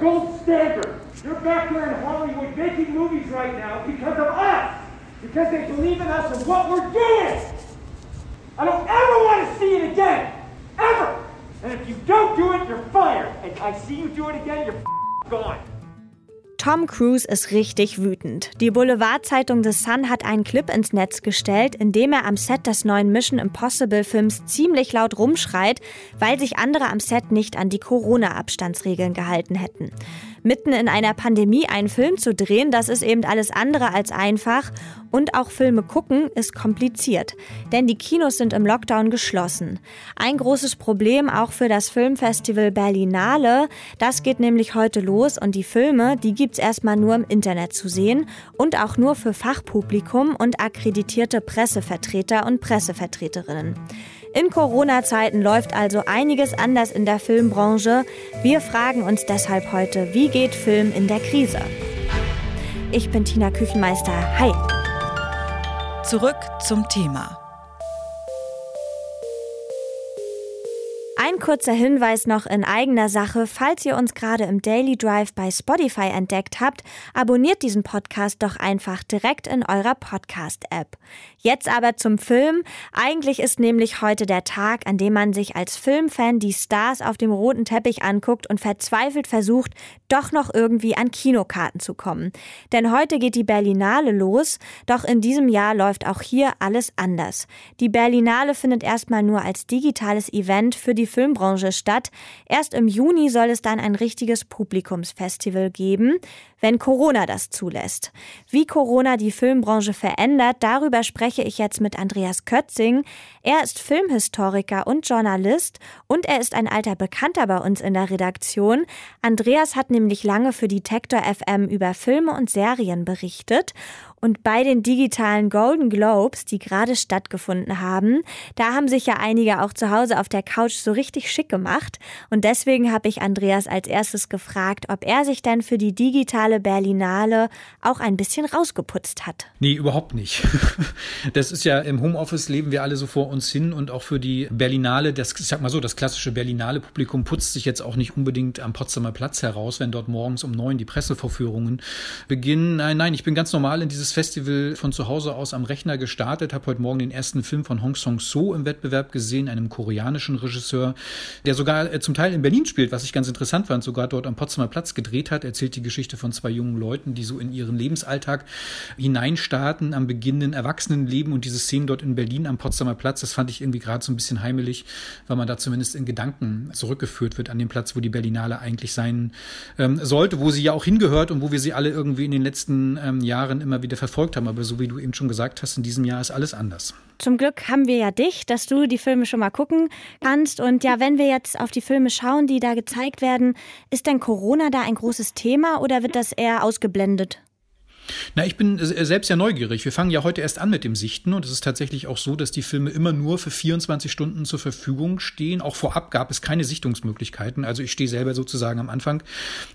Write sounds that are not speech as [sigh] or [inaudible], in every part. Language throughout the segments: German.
gold standard. You're back there in Hollywood making movies right now because of us. Because they believe in us and what we're doing. I don't ever want to see it again. Ever. And if you don't do it, you're fired. And I see you do it again, you're gone. Tom Cruise ist richtig wütend. Die Boulevardzeitung The Sun hat einen Clip ins Netz gestellt, in dem er am Set des neuen Mission Impossible Films ziemlich laut rumschreit, weil sich andere am Set nicht an die Corona-Abstandsregeln gehalten hätten. Mitten in einer Pandemie einen Film zu drehen, das ist eben alles andere als einfach. Und auch Filme gucken ist kompliziert, denn die Kinos sind im Lockdown geschlossen. Ein großes Problem auch für das Filmfestival Berlinale. Das geht nämlich heute los und die Filme, die gibt's erstmal nur im Internet zu sehen und auch nur für Fachpublikum und akkreditierte Pressevertreter und Pressevertreterinnen. In Corona-Zeiten läuft also einiges anders in der Filmbranche. Wir fragen uns deshalb heute, wie geht Film in der Krise? Ich bin Tina Küchenmeister. Hi. Zurück zum Thema. Kurzer Hinweis noch in eigener Sache. Falls ihr uns gerade im Daily Drive bei Spotify entdeckt habt, abonniert diesen Podcast doch einfach direkt in eurer Podcast-App. Jetzt aber zum Film. Eigentlich ist nämlich heute der Tag, an dem man sich als Filmfan die Stars auf dem roten Teppich anguckt und verzweifelt versucht, doch noch irgendwie an Kinokarten zu kommen. Denn heute geht die Berlinale los, doch in diesem Jahr läuft auch hier alles anders. Die Berlinale findet erstmal nur als digitales Event für die Filmbranche statt. Erst im Juni soll es dann ein richtiges Publikumsfestival geben, wenn Corona das zulässt. Wie Corona die Filmbranche verändert, darüber spreche ich jetzt mit Andreas Kötzing. Er ist Filmhistoriker und Journalist und er ist ein alter Bekannter bei uns in der Redaktion. Andreas hat nämlich lange für die Tektor FM über Filme und Serien berichtet und bei den digitalen Golden Globes, die gerade stattgefunden haben, da haben sich ja einige auch zu Hause auf der Couch so richtig schick gemacht. Und deswegen habe ich Andreas als erstes gefragt, ob er sich denn für die digitale Berlinale auch ein bisschen rausgeputzt hat. Nee, überhaupt nicht. [laughs] Das ist ja im Homeoffice leben wir alle so vor uns hin und auch für die Berlinale, das, ich sag mal so, das klassische Berlinale Publikum putzt sich jetzt auch nicht unbedingt am Potsdamer Platz heraus, wenn dort morgens um neun die Pressevorführungen beginnen. Nein, nein, ich bin ganz normal in dieses dieses Festival von zu Hause aus am Rechner gestartet, habe heute Morgen den ersten Film von Hong Song-so im Wettbewerb gesehen, einem koreanischen Regisseur, der sogar äh, zum Teil in Berlin spielt, was ich ganz interessant fand, sogar dort am Potsdamer Platz gedreht hat, erzählt die Geschichte von zwei jungen Leuten, die so in ihren Lebensalltag hineinstarten, am beginnenden Erwachsenenleben und diese Szenen dort in Berlin am Potsdamer Platz, das fand ich irgendwie gerade so ein bisschen heimelig, weil man da zumindest in Gedanken zurückgeführt wird an den Platz, wo die Berlinale eigentlich sein ähm, sollte, wo sie ja auch hingehört und wo wir sie alle irgendwie in den letzten ähm, Jahren immer wieder verfolgt haben. Aber so wie du eben schon gesagt hast, in diesem Jahr ist alles anders. Zum Glück haben wir ja dich, dass du die Filme schon mal gucken kannst. Und ja, wenn wir jetzt auf die Filme schauen, die da gezeigt werden, ist denn Corona da ein großes Thema oder wird das eher ausgeblendet? Na, ich bin selbst ja neugierig. Wir fangen ja heute erst an mit dem Sichten und es ist tatsächlich auch so, dass die Filme immer nur für 24 Stunden zur Verfügung stehen. Auch vorab gab es keine Sichtungsmöglichkeiten. Also ich stehe selber sozusagen am Anfang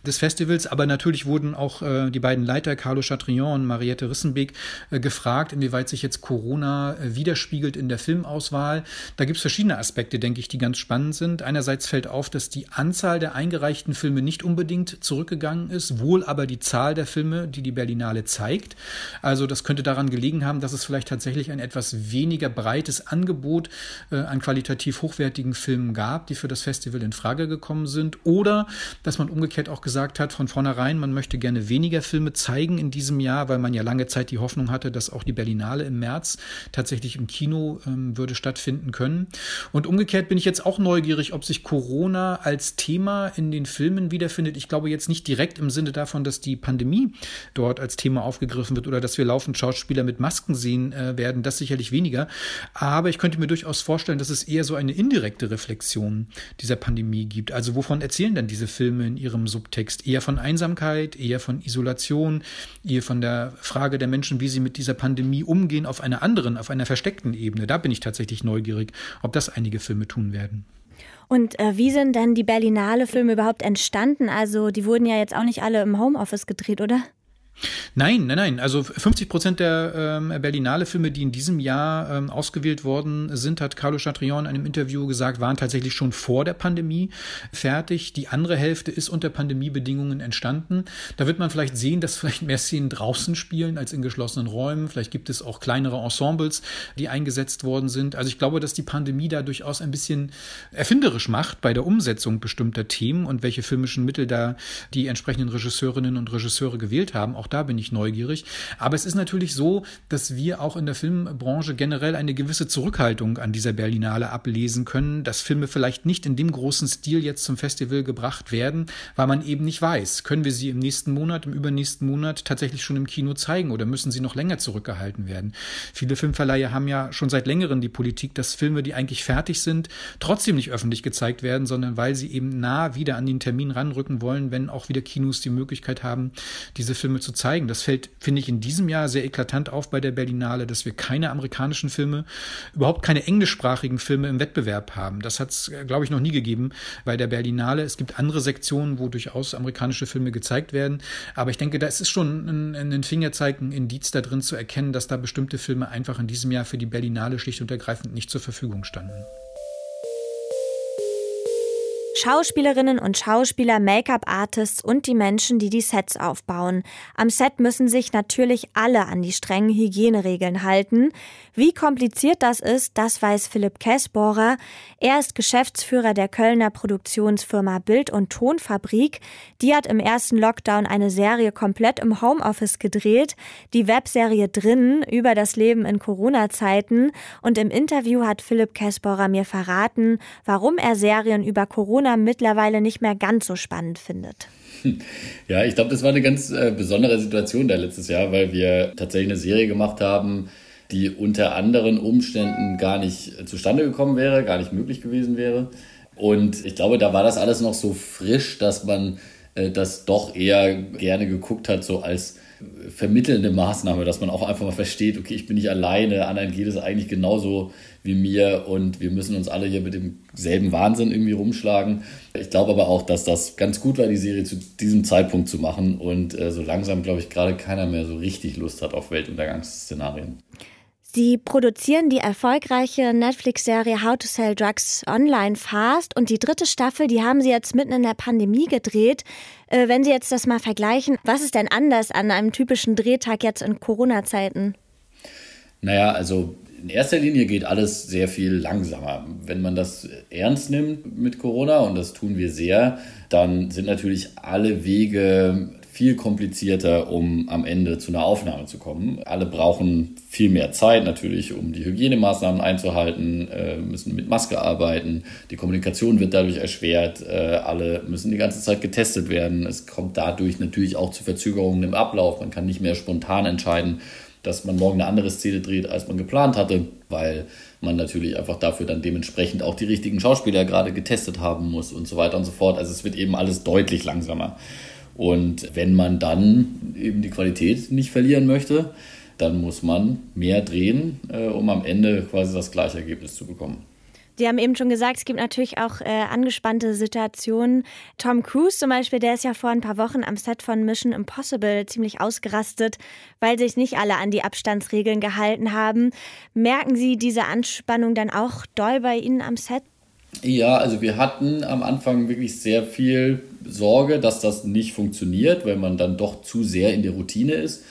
des Festivals, aber natürlich wurden auch äh, die beiden Leiter, Carlo Chatrion und Mariette Rissenbeek, äh, gefragt, inwieweit sich jetzt Corona äh, widerspiegelt in der Filmauswahl. Da gibt es verschiedene Aspekte, denke ich, die ganz spannend sind. Einerseits fällt auf, dass die Anzahl der eingereichten Filme nicht unbedingt zurückgegangen ist, wohl aber die Zahl der Filme, die die Berlinale zeigt. Also das könnte daran gelegen haben, dass es vielleicht tatsächlich ein etwas weniger breites Angebot äh, an qualitativ hochwertigen Filmen gab, die für das Festival in Frage gekommen sind. Oder dass man umgekehrt auch gesagt hat, von vornherein, man möchte gerne weniger Filme zeigen in diesem Jahr, weil man ja lange Zeit die Hoffnung hatte, dass auch die Berlinale im März tatsächlich im Kino ähm, würde stattfinden können. Und umgekehrt bin ich jetzt auch neugierig, ob sich Corona als Thema in den Filmen wiederfindet. Ich glaube jetzt nicht direkt im Sinne davon, dass die Pandemie dort als Thema Thema aufgegriffen wird oder dass wir laufend Schauspieler mit Masken sehen äh, werden, das sicherlich weniger. Aber ich könnte mir durchaus vorstellen, dass es eher so eine indirekte Reflexion dieser Pandemie gibt. Also wovon erzählen denn diese Filme in ihrem Subtext? Eher von Einsamkeit, eher von Isolation, eher von der Frage der Menschen, wie sie mit dieser Pandemie umgehen, auf einer anderen, auf einer versteckten Ebene. Da bin ich tatsächlich neugierig, ob das einige Filme tun werden. Und äh, wie sind denn die Berlinale Filme überhaupt entstanden? Also die wurden ja jetzt auch nicht alle im Homeoffice gedreht, oder? Nein, nein, nein. Also 50 Prozent der ähm, Berlinale-Filme, die in diesem Jahr ähm, ausgewählt worden sind, hat Carlo Chatrion in einem Interview gesagt, waren tatsächlich schon vor der Pandemie fertig. Die andere Hälfte ist unter Pandemiebedingungen entstanden. Da wird man vielleicht sehen, dass vielleicht mehr Szenen draußen spielen als in geschlossenen Räumen. Vielleicht gibt es auch kleinere Ensembles, die eingesetzt worden sind. Also ich glaube, dass die Pandemie da durchaus ein bisschen erfinderisch macht bei der Umsetzung bestimmter Themen und welche filmischen Mittel da die entsprechenden Regisseurinnen und Regisseure gewählt haben. Auch da bin ich neugierig. Aber es ist natürlich so, dass wir auch in der Filmbranche generell eine gewisse Zurückhaltung an dieser Berlinale ablesen können, dass Filme vielleicht nicht in dem großen Stil jetzt zum Festival gebracht werden, weil man eben nicht weiß, können wir sie im nächsten Monat, im übernächsten Monat tatsächlich schon im Kino zeigen oder müssen sie noch länger zurückgehalten werden. Viele Filmverleiher haben ja schon seit längerem die Politik, dass Filme, die eigentlich fertig sind, trotzdem nicht öffentlich gezeigt werden, sondern weil sie eben nah wieder an den Termin ranrücken wollen, wenn auch wieder Kinos die Möglichkeit haben, diese Filme zu zeigen. Das fällt, finde ich, in diesem Jahr sehr eklatant auf bei der Berlinale, dass wir keine amerikanischen Filme, überhaupt keine englischsprachigen Filme im Wettbewerb haben. Das hat es, glaube ich, noch nie gegeben bei der Berlinale. Es gibt andere Sektionen, wo durchaus amerikanische Filme gezeigt werden. Aber ich denke, da ist schon ein, ein Fingerzeig, ein Indiz da drin zu erkennen, dass da bestimmte Filme einfach in diesem Jahr für die Berlinale schlicht und ergreifend nicht zur Verfügung standen. Schauspielerinnen und Schauspieler, Make-up-Artists und die Menschen, die die Sets aufbauen. Am Set müssen sich natürlich alle an die strengen Hygieneregeln halten. Wie kompliziert das ist, das weiß Philipp Kessbohrer. Er ist Geschäftsführer der Kölner Produktionsfirma Bild- und Tonfabrik. Die hat im ersten Lockdown eine Serie komplett im Homeoffice gedreht. Die Webserie Drinnen über das Leben in Corona-Zeiten. Und im Interview hat Philipp Kessbohrer mir verraten, warum er Serien über Corona Corona mittlerweile nicht mehr ganz so spannend findet. [laughs] Ja, ich glaube, das war eine ganz äh, besondere Situation da letztes Jahr, weil wir tatsächlich eine Serie gemacht haben, die unter anderen Umständen gar nicht zustande gekommen wäre, gar nicht möglich gewesen wäre. Und ich glaube, da war das alles noch so frisch, dass man äh, das doch eher gerne geguckt hat, so als vermittelnde Maßnahme, dass man auch einfach mal versteht, okay, ich bin nicht alleine, anderen geht es eigentlich genauso wie mir und wir müssen uns alle hier mit demselben Wahnsinn irgendwie rumschlagen. Ich glaube aber auch, dass das ganz gut war, die Serie zu diesem Zeitpunkt zu machen und äh, so langsam, glaube ich, gerade keiner mehr so richtig Lust hat auf Weltuntergangsszenarien. Sie produzieren die erfolgreiche Netflix-Serie How to Sell Drugs Online Fast und die dritte Staffel, die haben Sie jetzt mitten in der Pandemie gedreht. Äh, wenn Sie jetzt das mal vergleichen, was ist denn anders an einem typischen Drehtag jetzt in Corona-Zeiten? Naja, also in erster Linie geht alles sehr viel langsamer. Wenn man das ernst nimmt mit Corona, und das tun wir sehr, dann sind natürlich alle Wege viel komplizierter, um am Ende zu einer Aufnahme zu kommen. Alle brauchen viel mehr Zeit natürlich, um die Hygienemaßnahmen einzuhalten, äh, müssen mit Maske arbeiten, die Kommunikation wird dadurch erschwert, äh, alle müssen die ganze Zeit getestet werden. Es kommt dadurch natürlich auch zu Verzögerungen im Ablauf. Man kann nicht mehr spontan entscheiden, dass man morgen eine andere Szene dreht, als man geplant hatte, weil man natürlich einfach dafür dann dementsprechend auch die richtigen Schauspieler gerade getestet haben muss und so weiter und so fort. Also es wird eben alles deutlich langsamer. Und wenn man dann eben die Qualität nicht verlieren möchte, dann muss man mehr drehen, äh, um am Ende quasi das gleiche Ergebnis zu bekommen. Sie haben eben schon gesagt, es gibt natürlich auch äh, angespannte Situationen. Tom Cruise zum Beispiel, der ist ja vor ein paar Wochen am Set von Mission Impossible ziemlich ausgerastet, weil sich nicht alle an die Abstandsregeln gehalten haben. Merken Sie diese Anspannung dann auch doll bei Ihnen am Set? Ja, also wir hatten am Anfang wirklich sehr viel Sorge, dass das nicht funktioniert, weil man dann doch zu sehr in der Routine ist.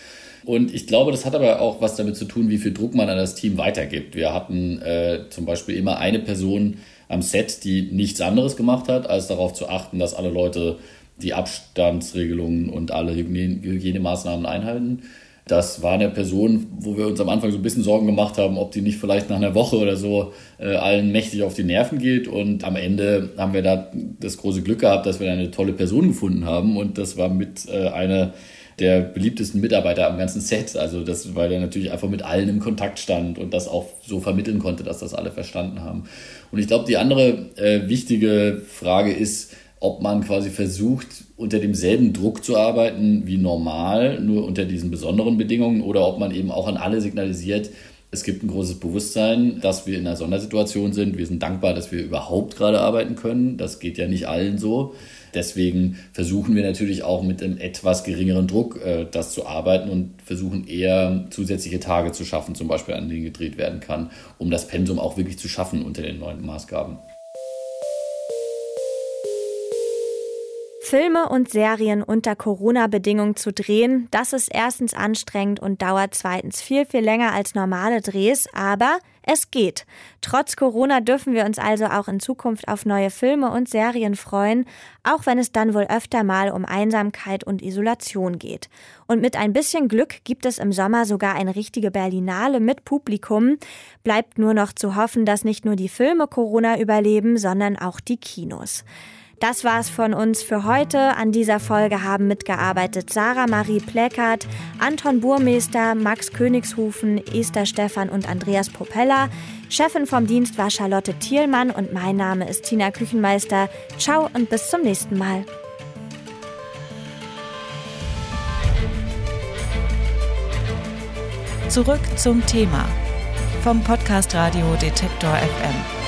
Und ich glaube, das hat aber auch was damit zu tun, wie viel Druck man an das Team weitergibt. Wir hatten äh, zum Beispiel immer eine Person am Set, die nichts anderes gemacht hat, als darauf zu achten, dass alle Leute die Abstandsregelungen und alle Hygienemaßnahmen einhalten. Das war eine Person, wo wir uns am Anfang so ein bisschen Sorgen gemacht haben, ob die nicht vielleicht nach einer Woche oder so äh, allen mächtig auf die Nerven geht. Und am Ende haben wir da das große Glück gehabt, dass wir eine tolle Person gefunden haben. Und das war mit äh, einer der beliebtesten Mitarbeiter am ganzen Set. Also das, weil er natürlich einfach mit allen im Kontakt stand und das auch so vermitteln konnte, dass das alle verstanden haben. Und ich glaube, die andere äh, wichtige Frage ist, ob man quasi versucht, unter demselben Druck zu arbeiten wie normal, nur unter diesen besonderen Bedingungen, oder ob man eben auch an alle signalisiert, es gibt ein großes Bewusstsein, dass wir in einer Sondersituation sind. Wir sind dankbar, dass wir überhaupt gerade arbeiten können. Das geht ja nicht allen so. deswegen versuchen wir natürlich auch mit einem etwas geringeren Druck äh, das zu arbeiten und versuchen eher zusätzliche Tage zu schaffen, zum Beispiel an denen gedreht werden kann, um das Pensum auch wirklich zu schaffen unter den neuen Maßgaben. Filme und Serien unter Corona-Bedingungen zu drehen, das ist erstens anstrengend und dauert zweitens viel, viel länger als normale Drehs, aber es geht. Trotz Corona dürfen wir uns also auch in Zukunft auf neue Filme und Serien freuen, auch wenn es dann wohl öfter mal um Einsamkeit und Isolation geht. Und mit ein bisschen Glück gibt es im Sommer sogar eine richtige Berlinale mit Publikum. Bleibt nur noch zu hoffen, dass nicht nur die Filme Corona überleben, sondern auch die Kinos. Das war's von uns für heute. An dieser Folge haben mitgearbeitet Sarah Marie Pleckert, Anton Burmeister, Max Königshufen, Esther Stephan und Andreas Propeller. Chefin vom Dienst war Charlotte Thielmann und mein Name ist Tina Küchenmeister. Ciao und bis zum nächsten Mal. Zurück zum Thema vom Podcast Radio Detektor FM.